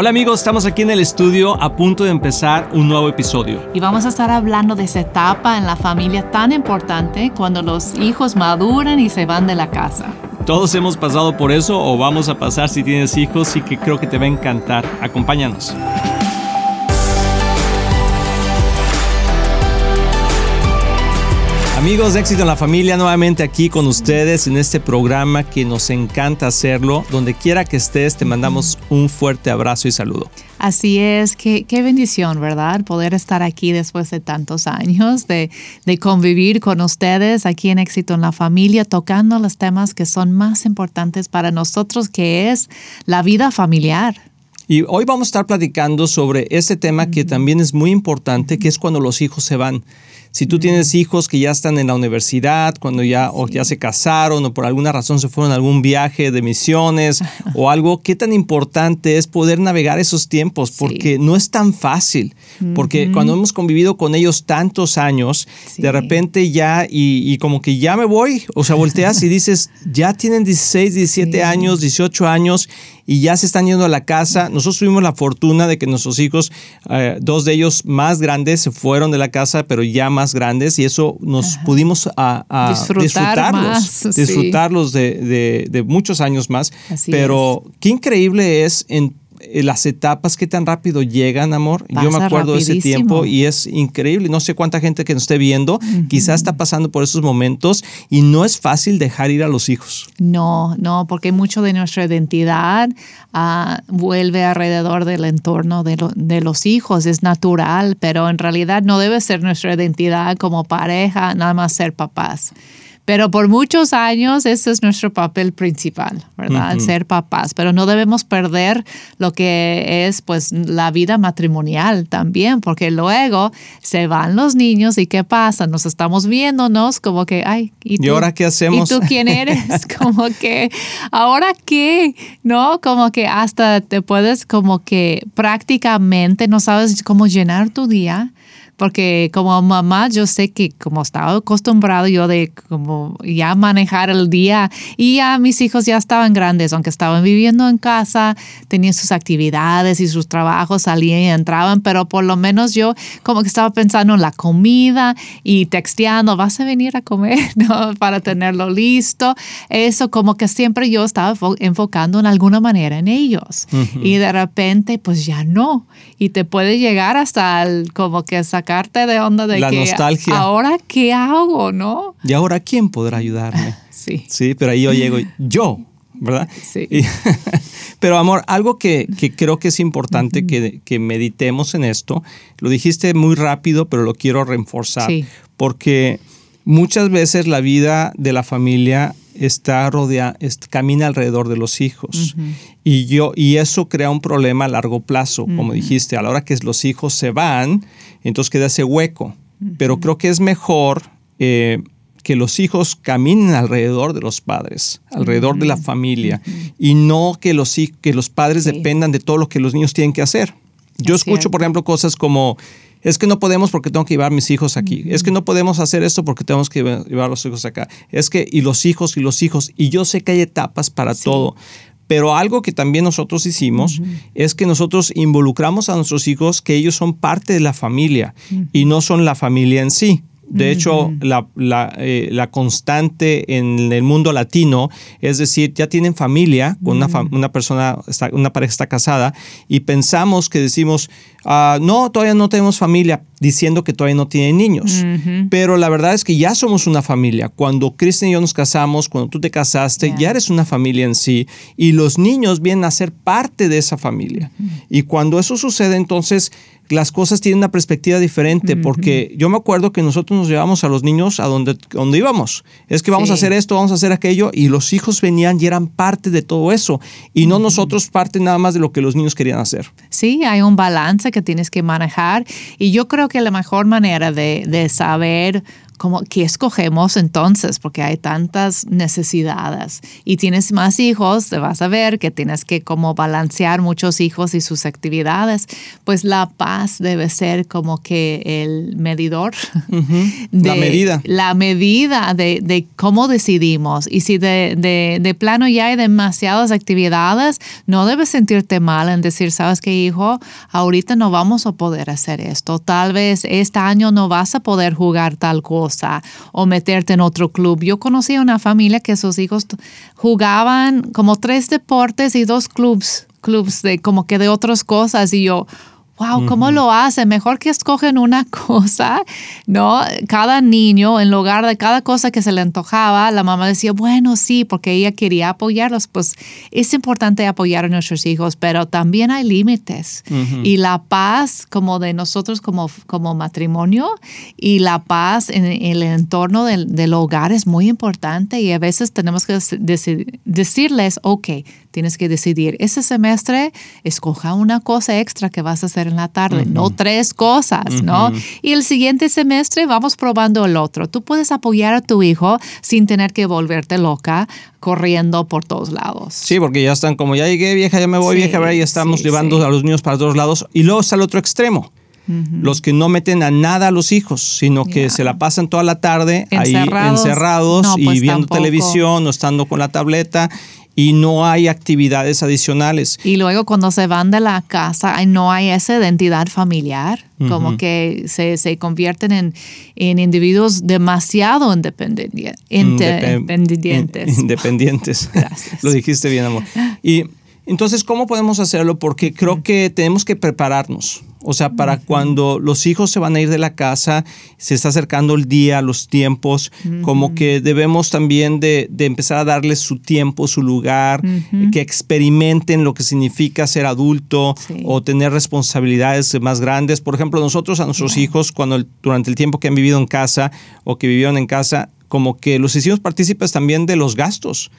Hola amigos, estamos aquí en el estudio a punto de empezar un nuevo episodio. Y vamos a estar hablando de esa etapa en la familia tan importante cuando los hijos maduran y se van de la casa. Todos hemos pasado por eso o vamos a pasar si tienes hijos y que creo que te va a encantar. Acompáñanos. Amigos de Éxito en la Familia, nuevamente aquí con ustedes en este programa que nos encanta hacerlo. Donde quiera que estés, te mandamos un fuerte abrazo y saludo. Así es, qué, qué bendición, ¿verdad? Poder estar aquí después de tantos años, de, de convivir con ustedes aquí en Éxito en la Familia, tocando los temas que son más importantes para nosotros, que es la vida familiar. Y hoy vamos a estar platicando sobre ese tema que también es muy importante, que es cuando los hijos se van. Si tú tienes hijos que ya están en la universidad, cuando ya, o ya se casaron o por alguna razón se fueron a algún viaje de misiones o algo, qué tan importante es poder navegar esos tiempos, porque no es tan fácil. Porque cuando hemos convivido con ellos tantos años, de repente ya, y, como que ya me voy, o sea, volteas y dices, ya tienen 16, 17 años, 18 años y ya se están yendo a la casa. Nosotros tuvimos la fortuna de que nuestros hijos, eh, dos de ellos más grandes, se fueron de la casa, pero ya más grandes, y eso nos pudimos a, disfrutarlos, disfrutarlos de, muchos años más. pero qué increíble es en las etapas, qué tan rápido llegan, amor. Yo me acuerdo de ese tiempo y es increíble. No sé cuánta gente que nos esté viendo quizás está pasando por esos momentos y no es fácil dejar ir a los hijos. No, no, porque mucho de nuestra identidad ah, vuelve alrededor del entorno de, de los hijos. Es natural, pero en realidad no debe ser nuestra identidad como pareja, nada más ser papás. Pero por muchos años ese es nuestro papel principal, ¿verdad? Ser papás. Pero no debemos perder lo que es pues la vida matrimonial también, porque luego se van los niños y ¿qué pasa? Nos estamos viéndonos como que, ay, ¿y, tú, ahora qué hacemos? ¿Y tú quién eres? como que, ¿ahora qué? ¿No? Como que hasta te puedes como que prácticamente no sabes cómo llenar tu día porque como mamá yo sé que como estaba acostumbrado yo de como ya manejar el día y ya mis hijos ya estaban grandes, aunque estaban viviendo en casa, tenían sus actividades y sus trabajos, salían y entraban, pero por lo menos yo como que estaba pensando en la comida y texteando, vas a venir a comer, ¿no? Para tenerlo listo. Eso como que siempre yo estaba enfocando en alguna manera en ellos. Y de repente pues ya no. Y te puede llegar hasta el, como que sacar sacarte de onda de la nostalgia. ahora qué hago, ¿no? Y ahora quién podrá ayudarme. sí. Sí, pero ahí yo llego, yo, ¿verdad? Sí. pero amor, algo que, que, creo que es importante que, que, meditemos en esto, lo dijiste muy rápido, pero lo quiero reforzar, sí. porque muchas veces la vida de la familia está rodeada, camina alrededor de los hijos. y, yo, y eso crea un problema a largo plazo, como dijiste, a la hora que los hijos se van, entonces queda ese hueco. Pero creo que es mejor eh, que los hijos caminen alrededor de los padres, alrededor de la familia, y no que los, que los padres dependan de todo lo que los niños tienen que hacer. Yo escucho, por ejemplo, cosas como es que no podemos porque tengo que llevar mis hijos aquí. Es que no podemos hacer esto porque tenemos que llevar los hijos acá. Es que, y los hijos, y los hijos. Y yo sé que hay etapas para todo. Pero algo que también nosotros hicimos es que nosotros involucramos a nuestros hijos que ellos son parte de la familia y no son la familia en sí. De hecho, eh, la, constante en el mundo latino es decir, ya tienen familia, con una, persona, una pareja está casada, y pensamos que decimos, ah, no, todavía no tenemos familia, diciendo que todavía no tienen niños. Pero la verdad es que ya somos una familia. Cuando Kristen y yo nos casamos, cuando tú te casaste, ya eres una familia en sí, y los niños vienen a ser parte de esa familia. Y cuando eso sucede, entonces las cosas tienen una perspectiva diferente, porque yo me acuerdo que nosotros nos llevamos a los niños a donde, donde íbamos. Es que vamos a hacer esto, vamos a hacer aquello, y los hijos venían y eran parte de todo eso, y no nosotros parte nada más de lo que los niños querían hacer. Sí, hay un balance que tienes que manejar, y yo creo que la mejor manera de, de saber como, ¿qué escogemos entonces? Porque hay tantas necesidades y tienes más hijos, te vas a ver que tienes que como balancear muchos hijos y sus actividades, pues la paz debe ser como que el medidor. de, la medida. La medida de, de cómo decidimos. Y si de, de, de, plano ya hay demasiadas actividades, no debes sentirte mal en decir, sabes qué, hijo, ahorita no vamos a poder hacer esto. Tal vez este año no vas a poder jugar tal cosa o meterte en otro club. Yo conocí a una familia que sus hijos jugaban como tres deportes y dos clubs, clubs de como que de otras cosas y yo, wow, ¿cómo lo hace? Mejor que escogen una cosa, ¿no? Cada niño, en lugar de cada cosa que se le antojaba, la mamá decía, bueno, sí, porque ella quería apoyarlos. Pues es importante apoyar a nuestros hijos, pero también hay límites. Y la paz como de nosotros como, como matrimonio y la paz en, el entorno del, del, hogar es muy importante y a veces tenemos que decirles, ok, tienes que decidir, ese semestre escoja una cosa extra que vas a hacer en la tarde, no tres cosas, ¿no? Y el siguiente semestre vamos probando el otro. Tú puedes apoyar a tu hijo sin tener que volverte loca corriendo por todos lados. Sí, porque ya están como ya llegué vieja, ya me voy vieja, ya estamos llevando a los niños para todos lados. Y luego está el otro extremo. Los que no meten a nada a los hijos, sino que se la pasan toda la tarde ahí encerrados y pues viendo televisión o estando con la tableta y no hay actividades adicionales. Y luego cuando se van de la casa, no hay esa identidad familiar, como que se, se convierten en, en, individuos demasiado independientes. independientes. Independientes. Gracias. Lo dijiste bien, amor. Y entonces, ¿cómo podemos hacerlo? Porque creo que tenemos que prepararnos. O sea, para cuando los hijos se van a ir de la casa, se está acercando el día, los tiempos, como que debemos también de, empezar a darles su tiempo, su lugar, que experimenten lo que significa ser adulto o tener responsabilidades más grandes. Por ejemplo, nosotros a nuestros hijos, cuando durante el tiempo que han vivido en casa o que vivieron en casa, como que los hicimos partícipes también de los gastos.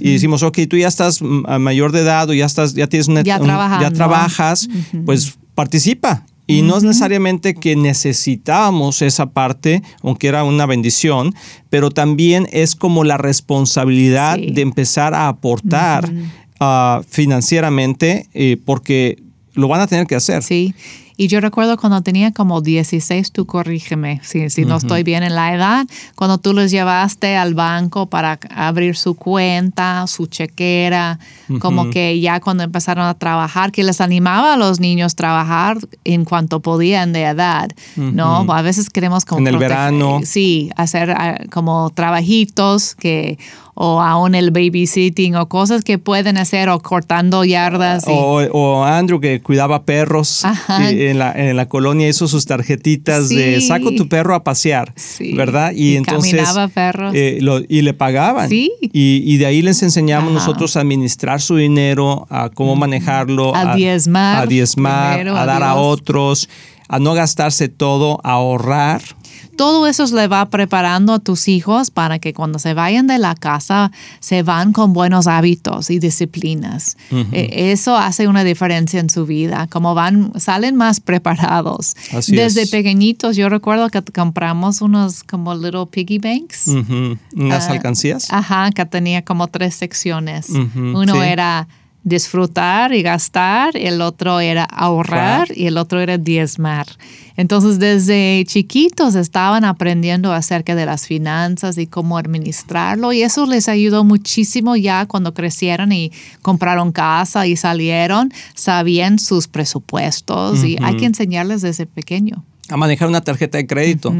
Y decimos, ok, tú ya estás a mayor de edad o ya estás, ya tienes una, ya, ya trabajas, pues participa. Y no es necesariamente que necesitábamos esa parte, aunque era una bendición, pero también es como la responsabilidad de empezar a aportar ah, financieramente, eh, porque lo van a tener que hacer. Sí. Y yo recuerdo cuando tenía como 16, tú corrígeme si, si no estoy bien en la edad, cuando tú los llevaste al banco para abrir su cuenta, su chequera, como que ya cuando empezaron a trabajar, que les animaba a los niños a trabajar en cuanto podían de edad, ¿no? A veces queremos como... En el verano. Sí, hacer ah, como trabajitos que o aún el babysitting o cosas que pueden hacer o cortando yardas. O, Andrew que cuidaba perros en la, en la, colonia hizo sus tarjetitas de saco tu perro a pasear, ¿verdad? Y, entonces... Caminaba perros. Eh, y le pagaban. Sí. Y, de ahí les enseñamos nosotros a administrar su dinero, a cómo manejarlo. A, diezmar. A diezmar, a dar a otros, a no gastarse todo, a ahorrar todo eso le va preparando a tus hijos para que cuando se vayan de la casa se van con buenos hábitos y disciplinas. E, eso hace una diferencia en su vida, como van, salen más preparados. Desde pequeñitos, yo recuerdo que compramos unos como little piggy banks. Unas ah, alcancías. Ajá, que tenía como tres secciones. Uno era disfrutar y gastar, el otro era ahorrar y el otro era diezmar. Entonces, desde chiquitos estaban aprendiendo acerca de las finanzas y cómo administrarlo y eso les ayudó muchísimo ya cuando crecieron y compraron casa y salieron, sabían sus presupuestos y hay que enseñarles desde pequeño. A manejar una tarjeta de crédito.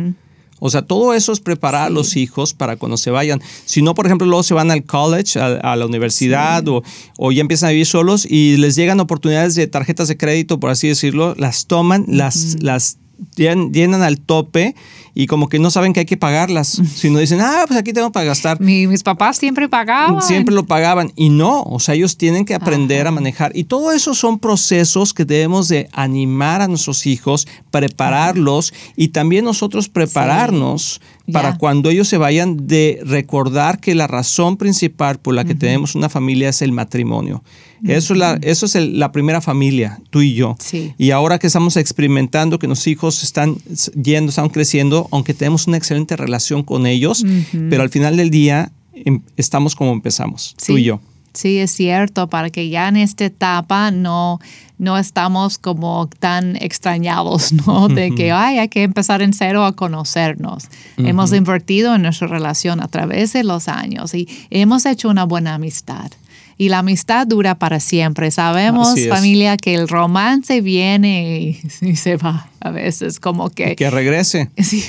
O sea, todo eso es preparar a los hijos para cuando se vayan. Si no, por ejemplo, luego se van al college, a, la universidad o, o, ya empiezan a vivir solos y les llegan oportunidades de tarjetas de crédito, por así decirlo, las toman, las, las llenan al tope y como que no saben que hay que pagarlas, sino dicen, ah, pues aquí tengo para gastar. mis papás siempre pagaban. Siempre lo pagaban y no, o sea, ellos tienen que aprender a manejar. Y todo eso son procesos que debemos de animar a nuestros hijos, prepararlos y también nosotros prepararnos para cuando ellos se vayan de recordar que la razón principal por la que tenemos una familia es el matrimonio. Eso es, la, eso es la primera familia, tú y yo. Y ahora que estamos experimentando que nuestros hijos están yendo, están creciendo, aunque tenemos una excelente relación con ellos, pero al final del día em, estamos como empezamos, tú y yo. Sí, es cierto, para que ya en esta etapa no, no estamos como tan extrañados, ¿no? De que Ay, hay que empezar en cero a conocernos. Hemos invertido en nuestra relación a través de los años y hemos hecho una buena amistad y la amistad dura para siempre. Sabemos, familia, que el romance viene y, se va a veces, como que... Que regrese. Sí,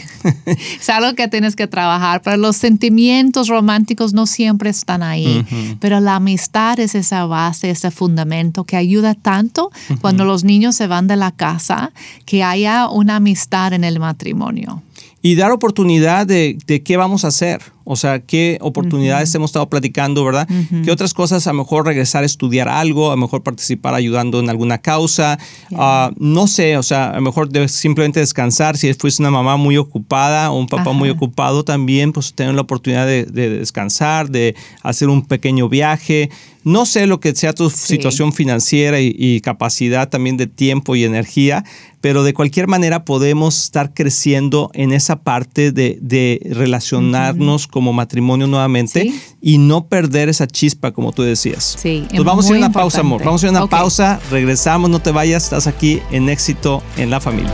es algo que tienes que trabajar, pero los sentimientos románticos no siempre están ahí, pero la amistad es esa base, ese fundamento que ayuda tanto cuando los niños se van de la casa, que haya una amistad en el matrimonio. Y dar oportunidad de, de qué vamos a hacer. O sea, qué oportunidades hemos estado platicando, ¿verdad? ¿Qué otras cosas? A lo mejor regresar a estudiar algo, a lo mejor participar ayudando en alguna causa. Ah, no sé, o sea, a lo mejor simplemente descansar. Si fuiste una mamá muy ocupada o un papá muy ocupado también, pues tener la oportunidad de, descansar, de hacer un pequeño viaje. No sé lo que sea tu situación financiera y, capacidad también de tiempo y energía, pero de cualquier manera podemos estar creciendo en esa parte de, relacionarnos con como matrimonio nuevamente y no perder esa chispa, como tú decías. Sí. Entonces vamos a ir a una pausa, amor. Vamos a ir a una pausa, regresamos, no te vayas, estás aquí en éxito en la familia.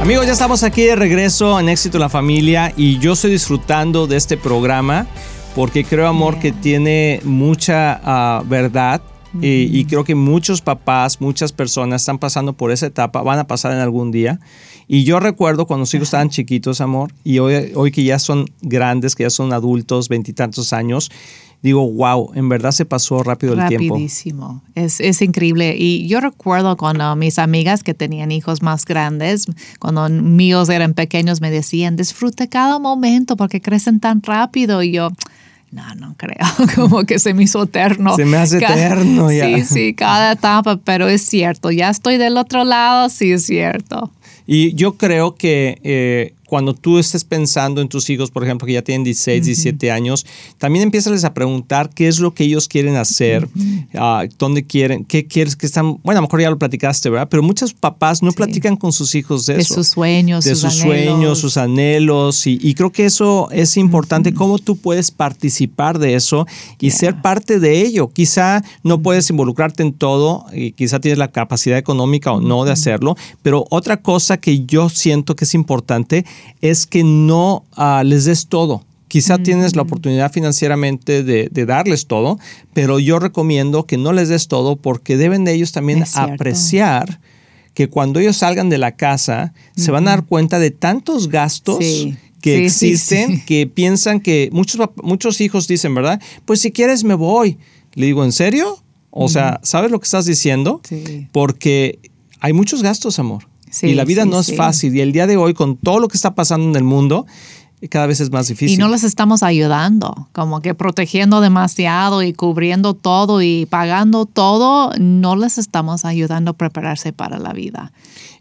Amigos, ya estamos aquí de regreso en Éxito en la Familia y yo estoy disfrutando de este programa porque creo, amor, que tiene mucha ah, verdad y, creo que muchos papás, muchas personas están pasando por esa etapa, van a pasar en algún día. Y yo recuerdo cuando los hijos estaban chiquitos, amor, y hoy, hoy que ya son grandes, que ya son adultos, veintitantos años, digo, wow, en verdad se pasó rápido el tiempo. Rapidísimo. Es, es increíble. Y yo recuerdo cuando mis amigas que tenían hijos más grandes, cuando míos eran pequeños, me decían, disfrute cada momento porque crecen tan rápido. Y yo, no, no creo, como que se me hizo eterno. Se me hace eterno ya. Sí, sí, cada etapa, pero es cierto, ya estoy del otro lado, sí es cierto. Y yo creo que eh, cuando tú estés pensando en tus hijos, por ejemplo, que ya tienen 16, 17 años, también empiezas a preguntar qué es lo que ellos quieren hacer, ah, dónde quieren, qué quieres que están. Bueno, a lo mejor ya lo platicaste, ¿verdad? Pero muchos papás no platican con sus hijos de, eso. De sus sueños, de sus, sueños, sus anhelos. Y, creo que eso es importante, cómo tú puedes participar de eso y ser parte de ello. Quizá no puedes involucrarte en todo y quizá tienes la capacidad económica o no de hacerlo, pero otra cosa que yo siento que es importante es que no ah, les des todo. Quizá tienes la oportunidad financieramente de, darles todo, pero yo recomiendo que no les des todo porque deben de ellos también apreciar que cuando ellos salgan de la casa se van a dar cuenta de tantos gastos que existen que piensan que muchos, muchos hijos dicen, ¿verdad? Pues si quieres me voy. Le digo, ¿en serio? O sea, ¿sabes lo que estás diciendo? Porque hay muchos gastos, amor. Y la vida no es fácil. Y el día de hoy, con todo lo que está pasando en el mundo, cada vez es más difícil. Y no les estamos ayudando, como que protegiendo demasiado y cubriendo todo y pagando todo, no les estamos ayudando a prepararse para la vida.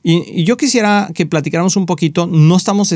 Y, yo quisiera que platicáramos un poquito, no, estamos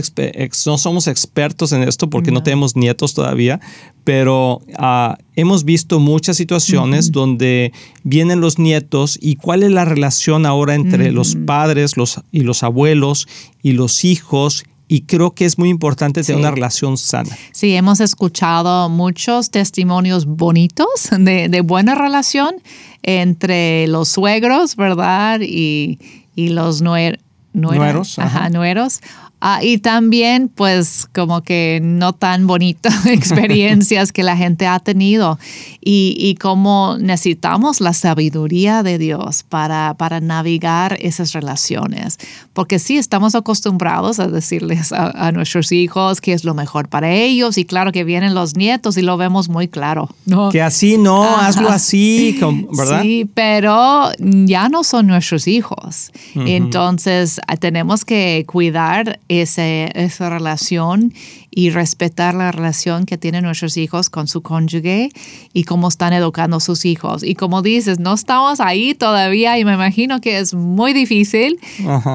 no somos expertos en esto porque no, tenemos nietos todavía, pero ah, hemos visto muchas situaciones donde vienen los nietos y cuál es la relación ahora entre los padres los, y los abuelos y los hijos y creo que es muy importante tener una relación sana. Sí, hemos escuchado muchos testimonios bonitos de, de buena relación entre los suegros, ¿verdad? Y, y los nueros. Ajá, nueros. Ah, y también, pues, como que no tan bonitas experiencias que la gente ha tenido y, y cómo necesitamos la sabiduría de Dios para, para navegar esas relaciones. Porque sí, estamos acostumbrados a decirles a, nuestros hijos qué es lo mejor para ellos y claro que vienen los nietos y lo vemos muy claro. ¿no? Que así no, hazlo así, ¿verdad? Sí, pero ya no son nuestros hijos. Entonces, tenemos que cuidar esa relación y respetar la relación que tienen nuestros hijos con su cónyuge y cómo están educando a sus hijos. Y como dices, no estamos ahí todavía y me imagino que es muy difícil,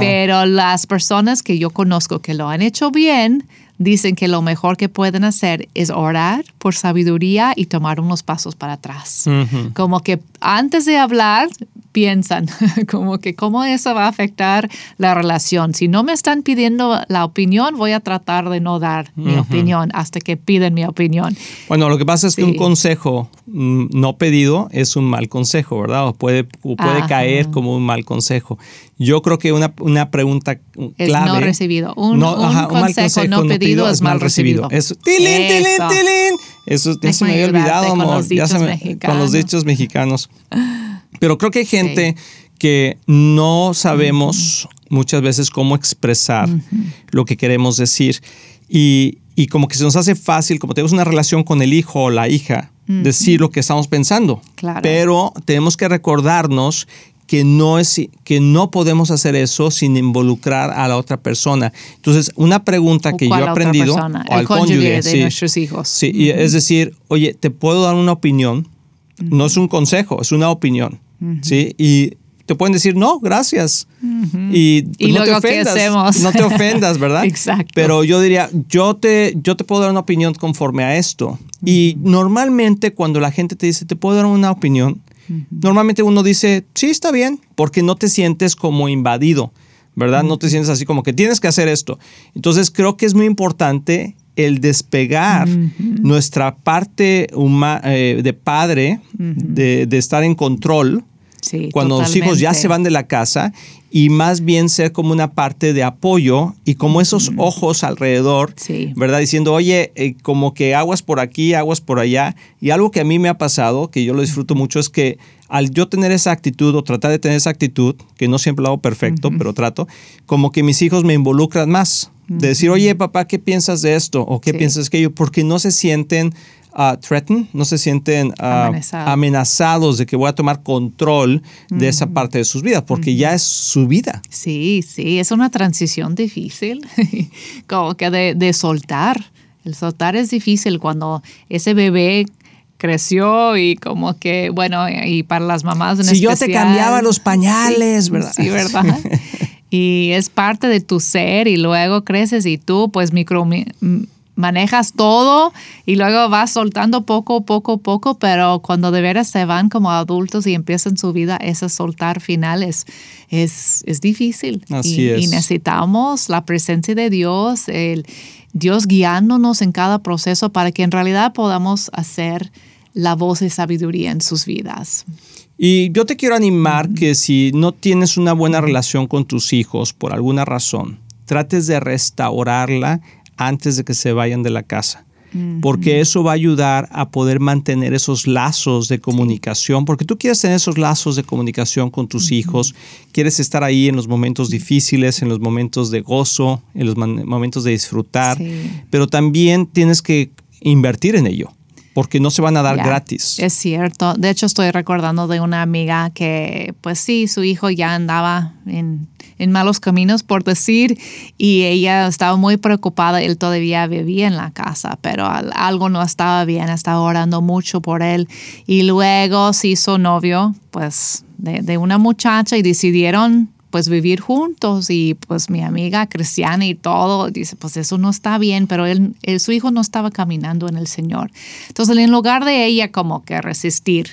pero las personas que yo conozco que lo han hecho bien, dicen que lo mejor que pueden hacer es orar por sabiduría y tomar unos pasos para atrás. Como que antes de hablar, piensan, como que cómo eso va a afectar la relación. Si no me están pidiendo la opinión, voy a tratar de no dar mi opinión hasta que piden mi opinión. Bueno, lo que pasa es que un consejo mm, no pedido es un mal consejo, ¿verdad? O puede, puede caer como un mal consejo. Yo creo que una, una pregunta clave... Es no recibido. Un, consejo, no pedido, es mal recibido. Eso. ¡Tilín, tilín, tilín! Eso ya se me había olvidado, amor. ya se me, con los dichos mexicanos. Pero creo que hay gente que no sabemos muchas veces cómo expresar lo que queremos decir. Y, como que se nos hace fácil, como tenemos una relación con el hijo o la hija, decir lo que estamos pensando. Pero tenemos que recordarnos que no, es, que no podemos hacer eso sin involucrar a la otra persona. Entonces, una pregunta que yo he aprendido, o al cónyuge, de nuestros hijos. Sí, es decir, oye, ¿te puedo dar una opinión? No es un consejo, es una opinión. ¿sí? Y te pueden decir, no, gracias. Y, pues, no te ofendas. No te ofendas, ¿verdad? Exacto. Pero yo diría, yo te, yo te puedo dar una opinión conforme a esto. Y normalmente cuando la gente te dice, te puedo dar una opinión, normalmente uno dice, sí, está bien, porque no te sientes como invadido, ¿verdad? No te sientes así como que tienes que hacer esto. Entonces creo que es muy importante el despegar nuestra parte eh, de padre, de, estar en control, cuando los hijos ya se van de la casa, y más bien ser como una parte de apoyo y como esos ojos alrededor, ¿verdad? Diciendo, oye, eh, como que aguas por aquí, aguas por allá. Y algo que a mí me ha pasado, que yo lo disfruto mucho, es que al yo tener esa actitud o tratar de tener esa actitud, que no siempre lo hago perfecto, pero trato, como que mis hijos me involucran más. De decir, oye, papá, ¿qué piensas de esto? ¿O qué piensas que yo? Porque no se sienten uh, threatened, no se sienten uh, amenazados de que voy a tomar control de esa parte de sus vidas, porque ya es su vida. Sí, sí, es una transición difícil, como que de, de soltar. El soltar es difícil cuando ese bebé creció y como que, bueno, y para las mamás en Si yo te cambiaba los pañales, ¿verdad? Sí, ¿verdad? y es parte de tu ser y luego creces y tú pues micro manejas todo y luego vas soltando poco, poco, poco, pero cuando de veras se van como adultos y empiezan su vida, ese soltar final es, es, difícil. Así y, es. y necesitamos la presencia de Dios, el Dios guiándonos en cada proceso para que en realidad podamos hacer la voz de sabiduría en sus vidas. Y yo te quiero animar que si no tienes una buena relación con tus hijos por alguna razón, trates de restaurarla antes de que se vayan de la casa. porque eso va a ayudar a poder mantener esos lazos de comunicación, porque tú quieres tener esos lazos de comunicación con tus hijos, quieres estar ahí en los momentos difíciles, en los momentos de gozo, en los momentos de disfrutar, pero también tienes que invertir en ello porque no se van a dar gratis. Es cierto. De hecho, estoy recordando de una amiga que, pues sí, su hijo ya andaba en, malos caminos, por decir, y ella estaba muy preocupada. Él todavía vivía en la casa, pero algo no estaba bien, estaba orando mucho por él. Y luego se hizo novio, pues, de, de una muchacha y decidieron pues vivir juntos y pues mi amiga cristiana y todo dice pues eso no está bien pero él, su hijo no estaba caminando en el Señor. Entonces en lugar de ella como que resistir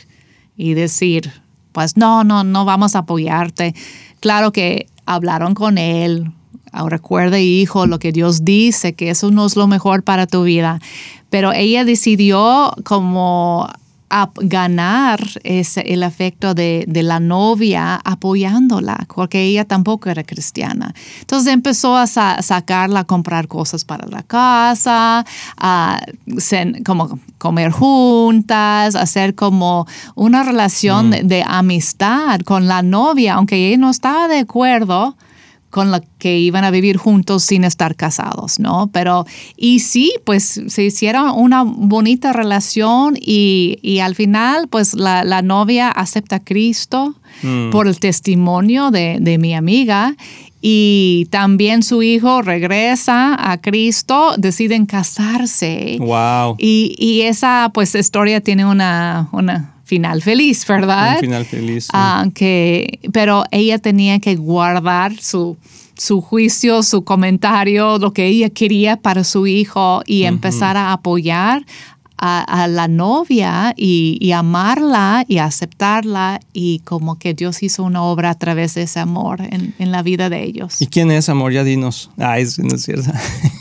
y decir pues no no no vamos a apoyarte claro que hablaron con él Ahora recuerde hijo lo que Dios dice que eso no es lo mejor para tu vida pero ella decidió como a ganar ese, el afecto de, la novia apoyándola, porque ella tampoco era cristiana. Entonces empezó a sacarla a comprar cosas para la casa, a como comer juntas, hacer como una relación mm. de amistad con la novia, aunque ella no estaba de acuerdo con la que iban a vivir juntos sin estar casados, ¿no? Pero, y sí, pues se hicieron una bonita relación y, al final, pues la, novia acepta a Cristo mm. por el testimonio de, mi amiga y también su hijo regresa a Cristo, deciden casarse. Wow. Y, y esa pues historia tiene una, una final feliz, ¿verdad? Un final feliz. Aunque, pero ella tenía que guardar su, su juicio, su comentario, lo que ella quería para su hijo y empezar a apoyar a, la novia y, amarla y aceptarla y como que Dios hizo una obra a través de ese amor en, la vida de ellos. ¿Y quién es amor? Ya dinos. Ay, es, no es cierto.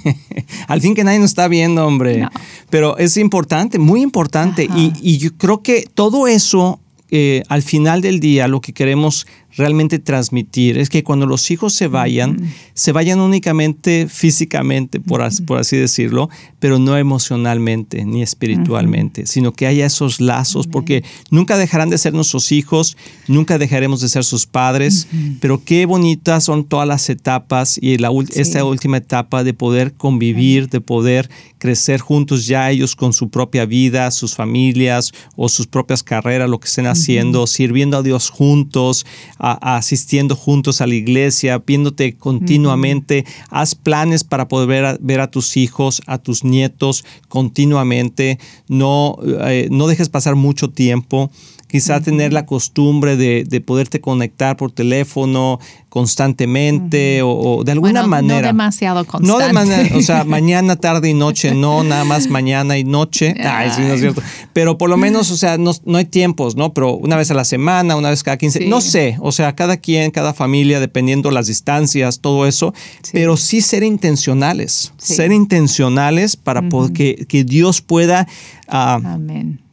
Al fin que nadie nos está viendo, hombre. Pero es importante, muy importante. Y, y, yo creo que todo eso, eh, al final del día, lo que queremos realmente transmitir es que cuando los hijos se vayan, se vayan únicamente físicamente, por, así, decirlo, pero no emocionalmente ni espiritualmente, sino que haya esos lazos, porque nunca dejarán de ser nuestros hijos, nunca dejaremos de ser sus padres, pero qué bonitas son todas las etapas y la, esta última etapa de poder convivir, de poder crecer juntos ya ellos con su propia vida, sus familias o sus propias carreras, lo que estén haciendo, sirviendo a Dios juntos, asistiendo juntos a la iglesia, viéndote continuamente. Haz planes para poder ver a, tus hijos, a tus nietos continuamente. No, eh, no dejes pasar mucho tiempo quizá tener la costumbre de, de, poderte conectar por teléfono constantemente o, de alguna manera. No demasiado constante. No de manera, o sea, mañana, tarde y noche, no nada más mañana y noche. Ay, sí, no es cierto. Pero por lo menos, o sea, no, no hay tiempos, ¿no? Pero una vez a la semana, una vez cada 15, no sé, o sea, cada quien, cada familia, dependiendo las distancias, todo eso, pero sí ser intencionales, ser intencionales para que, que, Dios pueda... Uh, Amén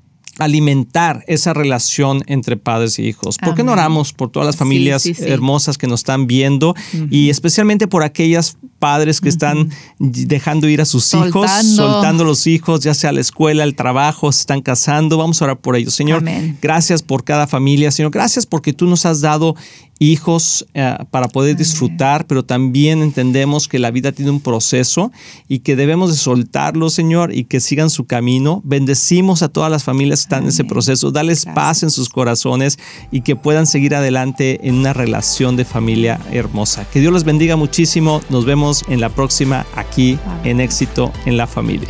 alimentar esa relación entre padres y hijos. ¿Por qué no oramos por todas las familias hermosas que nos están viendo y especialmente por aquellas padres que están dejando ir a sus hijos, soltando los hijos, ya sea a la escuela, al trabajo, se están casando? Vamos a orar por ellos. Señor, gracias por cada familia. Señor, gracias porque tú nos has dado hijos eh, para poder disfrutar, pero también entendemos que la vida tiene un proceso y que debemos de soltarlo, Señor, y que sigan su camino. Bendecimos a todas las familias que están en ese proceso, dales paz en sus corazones y que puedan seguir adelante en una relación de familia hermosa. Que Dios los bendiga muchísimo. Nos vemos en la próxima aquí en Éxito en la Familia.